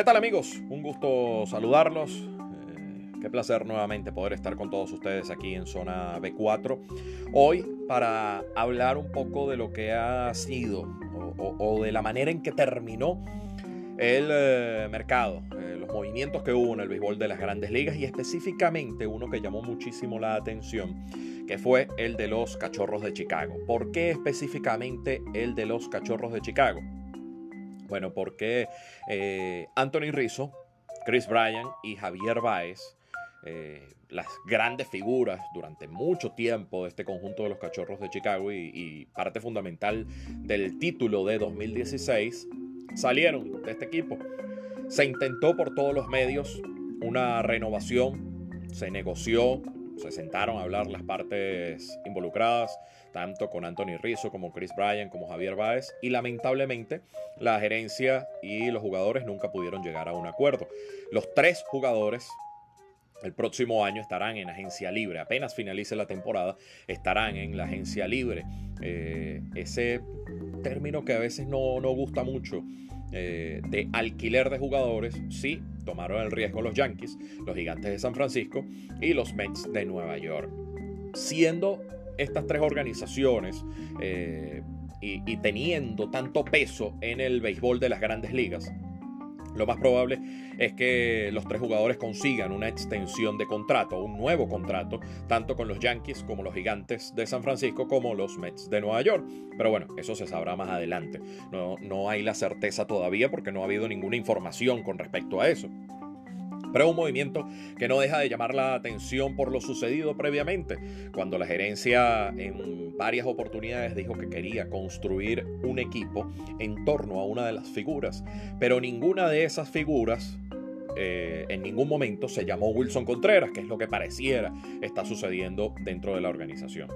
¿Qué tal amigos? Un gusto saludarlos. Eh, qué placer nuevamente poder estar con todos ustedes aquí en Zona B4. Hoy para hablar un poco de lo que ha sido o, de la manera en que terminó el eh, mercado, eh, los movimientos que hubo en el béisbol de las grandes ligas y específicamente uno que llamó muchísimo la atención, que fue el de los cachorros de Chicago. ¿Por qué específicamente el de los cachorros de Chicago? Bueno, porque eh, Anthony Rizzo, Chris Bryan y Javier Baez, eh, las grandes figuras durante mucho tiempo de este conjunto de los Cachorros de Chicago y, parte fundamental del título de 2016, salieron de este equipo. Se intentó por todos los medios una renovación, se negoció, se sentaron a hablar las partes involucradas, tanto con Anthony Rizzo como Chris Bryan como Javier Baez, y lamentablemente la gerencia y los jugadores nunca pudieron llegar a un acuerdo. Los tres jugadores el próximo año estarán en agencia libre. Apenas finalice la temporada, estarán en la agencia libre. Eh, ese término que a veces no, no gusta mucho eh, de alquiler de jugadores, sí, tomaron el riesgo los Yankees, los Gigantes de San Francisco y los Mets de Nueva York. Siendo estas tres organizaciones eh, y teniendo tanto peso en el béisbol de las grandes ligas, lo más probable es que los tres jugadores consigan una extensión de contrato, un nuevo contrato, tanto con los Yankees como los Gigantes de San Francisco como los Mets de Nueva York. Pero bueno, eso se sabrá más adelante. No, no hay la certeza todavía porque no ha habido ninguna información con respecto a eso. Pero es un movimiento que no deja de llamar la atención por lo sucedido previamente, cuando la gerencia en varias oportunidades dijo que quería construir un equipo en torno a una de las figuras, pero ninguna de esas figuras eh, en ningún momento se llamó Wilson Contreras, que es lo que pareciera está sucediendo dentro de la organización.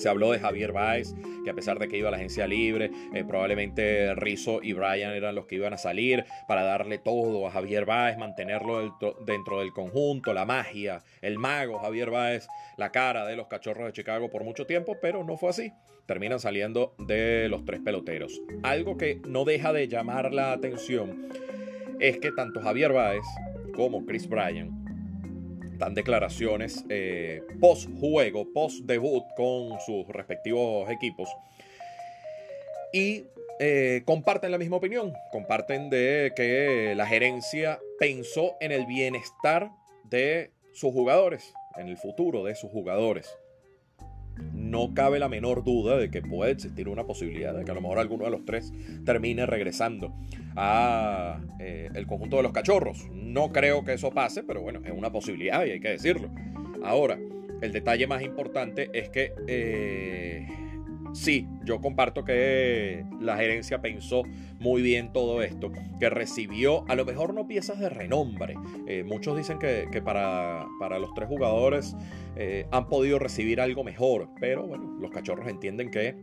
Se habló de Javier Baez, que a pesar de que iba a la agencia libre, eh, probablemente Rizzo y Brian eran los que iban a salir para darle todo a Javier Baez, mantenerlo dentro del conjunto, la magia, el mago Javier Baez, la cara de los cachorros de Chicago por mucho tiempo, pero no fue así. Terminan saliendo de los tres peloteros. Algo que no deja de llamar la atención es que tanto Javier Baez como Chris Bryan dan declaraciones eh, post juego, post debut con sus respectivos equipos. Y eh, comparten la misma opinión, comparten de que la gerencia pensó en el bienestar de sus jugadores, en el futuro de sus jugadores no cabe la menor duda de que puede existir una posibilidad de que a lo mejor alguno de los tres termine regresando a eh, el conjunto de los cachorros. No creo que eso pase, pero bueno, es una posibilidad y hay que decirlo. Ahora, el detalle más importante es que eh, sí, yo comparto que la gerencia pensó muy bien todo esto, que recibió a lo mejor no piezas de renombre. Eh, muchos dicen que, para, para, los tres jugadores eh, han podido recibir algo mejor, pero bueno, los cachorros entienden que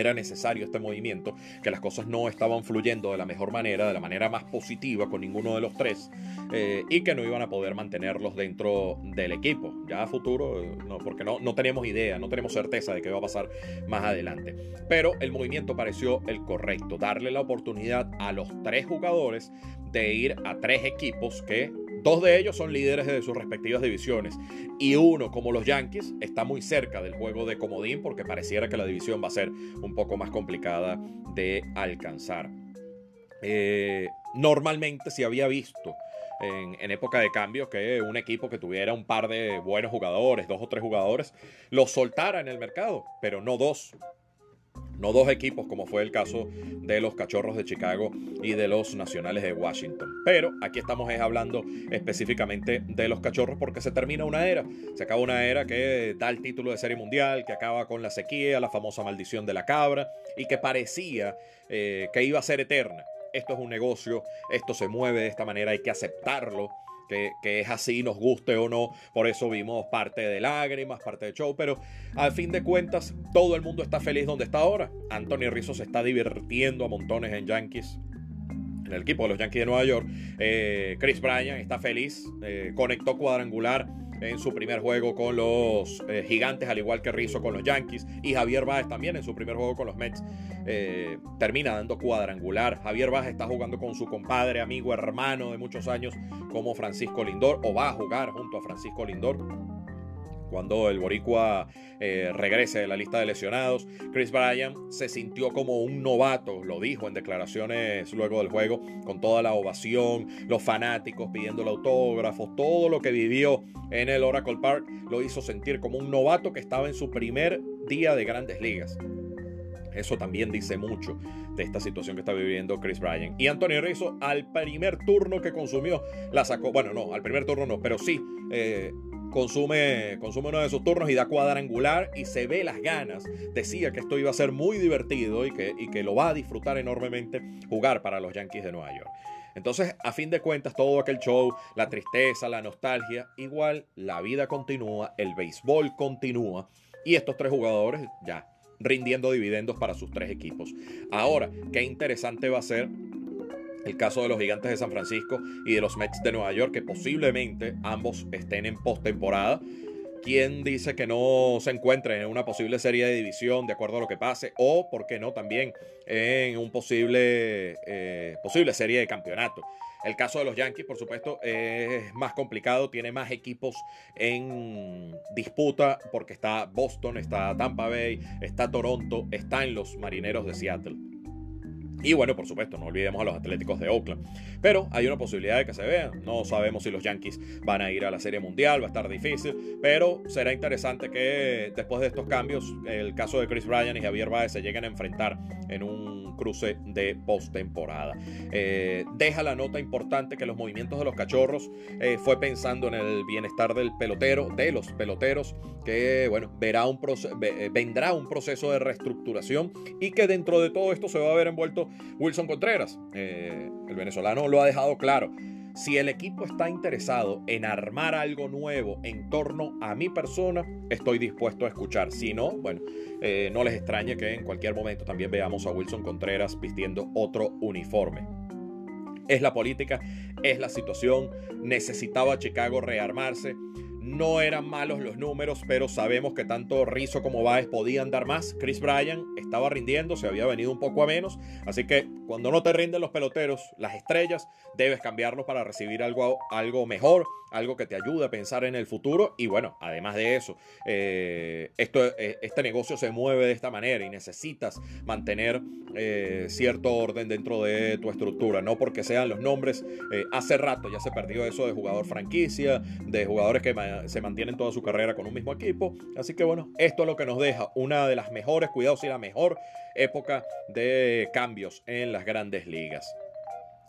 era necesario este movimiento, que las cosas no estaban fluyendo de la mejor manera, de la manera más positiva con ninguno de los tres, eh, y que no iban a poder mantenerlos dentro del equipo. Ya a futuro, no, porque no, no tenemos idea, no tenemos certeza de qué va a pasar más adelante. Pero el movimiento pareció el correcto, darle la oportunidad a los tres jugadores de ir a tres equipos que Dos de ellos son líderes de sus respectivas divisiones y uno, como los Yankees, está muy cerca del juego de comodín porque pareciera que la división va a ser un poco más complicada de alcanzar. Eh, normalmente se había visto en, en, época de cambio que un equipo que tuviera un par de buenos jugadores, dos o tres jugadores, los soltara en el mercado, pero no dos no dos equipos como fue el caso de los Cachorros de Chicago y de los Nacionales de Washington. Pero aquí estamos hablando específicamente de los Cachorros porque se termina una era. Se acaba una era que da el título de Serie Mundial, que acaba con la sequía, la famosa maldición de la cabra y que parecía eh, que iba a ser eterna. Esto es un negocio, esto se mueve de esta manera, hay que aceptarlo que, es así, nos guste o no. Por eso vimos parte de lágrimas, parte de show, pero al fin de cuentas todo el mundo está feliz donde está ahora. Anthony Rizzo se está divirtiendo a montones en Yankees. En el equipo de los Yankees de Nueva York. Eh, Chris Bryan está feliz. Eh, conectó cuadrangular en su primer juego con los eh, Gigantes, al igual que Rizzo con los Yankees. Y Javier Báez también en su primer juego con los Mets. Eh, termina dando cuadrangular. Javier Báez está jugando con su compadre, amigo, hermano de muchos años como Francisco Lindor, o va a jugar junto a Francisco Lindor cuando el boricua eh, regrese de la lista de lesionados. Chris Bryan se sintió como un novato, lo dijo en declaraciones luego del juego, con toda la ovación, los fanáticos pidiéndole autógrafos, todo lo que vivió en el Oracle Park lo hizo sentir como un novato que estaba en su primer día de grandes ligas. Eso también dice mucho de esta situación que está viviendo Chris Bryan. Y Antonio Rizzo, al primer turno que consumió, la sacó. Bueno, no, al primer turno no, pero sí eh, consume, consume uno de sus turnos y da cuadrangular y se ve las ganas. Decía que esto iba a ser muy divertido y que, y que lo va a disfrutar enormemente jugar para los Yankees de Nueva York. Entonces, a fin de cuentas, todo aquel show, la tristeza, la nostalgia, igual la vida continúa, el béisbol continúa y estos tres jugadores ya rindiendo dividendos para sus tres equipos. Ahora, qué interesante va a ser el caso de los Gigantes de San Francisco y de los Mets de Nueva York, que posiblemente ambos estén en postemporada. ¿Quién dice que no se encuentren en una posible serie de división de acuerdo a lo que pase? O, ¿por qué no, también en un posible, eh, posible serie de campeonato? El caso de los Yankees, por supuesto, es más complicado, tiene más equipos en disputa porque está Boston, está Tampa Bay, está Toronto, están los Marineros de Seattle. Y bueno, por supuesto, no olvidemos a los Atléticos de Oakland. Pero hay una posibilidad de que se vean. No sabemos si los Yankees van a ir a la Serie Mundial, va a estar difícil. Pero será interesante que después de estos cambios, el caso de Chris Bryan y Javier Baez se lleguen a enfrentar en un cruce de postemporada. Eh, deja la nota importante que los movimientos de los cachorros eh, fue pensando en el bienestar del pelotero, de los peloteros, que bueno, verá un eh, vendrá un proceso de reestructuración y que dentro de todo esto se va a ver envuelto Wilson Contreras. Eh, el venezolano lo ha dejado claro. Si el equipo está interesado en armar algo nuevo en torno a mi persona, estoy dispuesto a escuchar. Si no, bueno, eh, no les extrañe que en cualquier momento también veamos a Wilson Contreras vistiendo otro uniforme. Es la política, es la situación. Necesitaba Chicago rearmarse. No eran malos los números, pero sabemos que tanto Rizzo como Baez podían dar más. Chris Bryan estaba rindiendo, se había venido un poco a menos. Así que cuando no te rinden los peloteros, las estrellas, debes cambiarlos para recibir algo, algo mejor, algo que te ayude a pensar en el futuro. Y bueno, además de eso, eh, esto, eh, este negocio se mueve de esta manera y necesitas mantener eh, cierto orden dentro de tu estructura. No porque sean los nombres. hace rato ya se perdió eso de jugador franquicia, de jugadores que se mantienen toda su carrera con un mismo equipo. Así que bueno, esto es lo que nos deja una de las mejores, cuidados y la mejor época de cambios en las grandes ligas.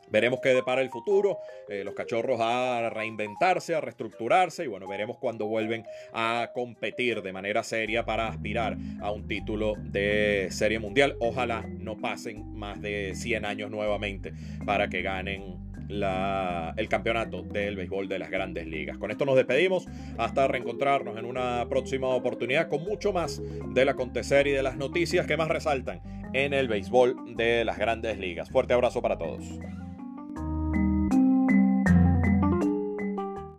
Veremos qué depara el futuro, eh, los cachorros a reinventarse, a reestructurarse y bueno, veremos cuando vuelven a competir de manera seria para aspirar a un título de serie mundial. Ojalá no pasen más de 100 años nuevamente para que ganen el campeonato del béisbol de las grandes ligas. Con esto nos despedimos hasta reencontrarnos en una próxima oportunidad con mucho más del acontecer y de las noticias que más resaltan en el béisbol de las grandes ligas. Fuerte abrazo para todos.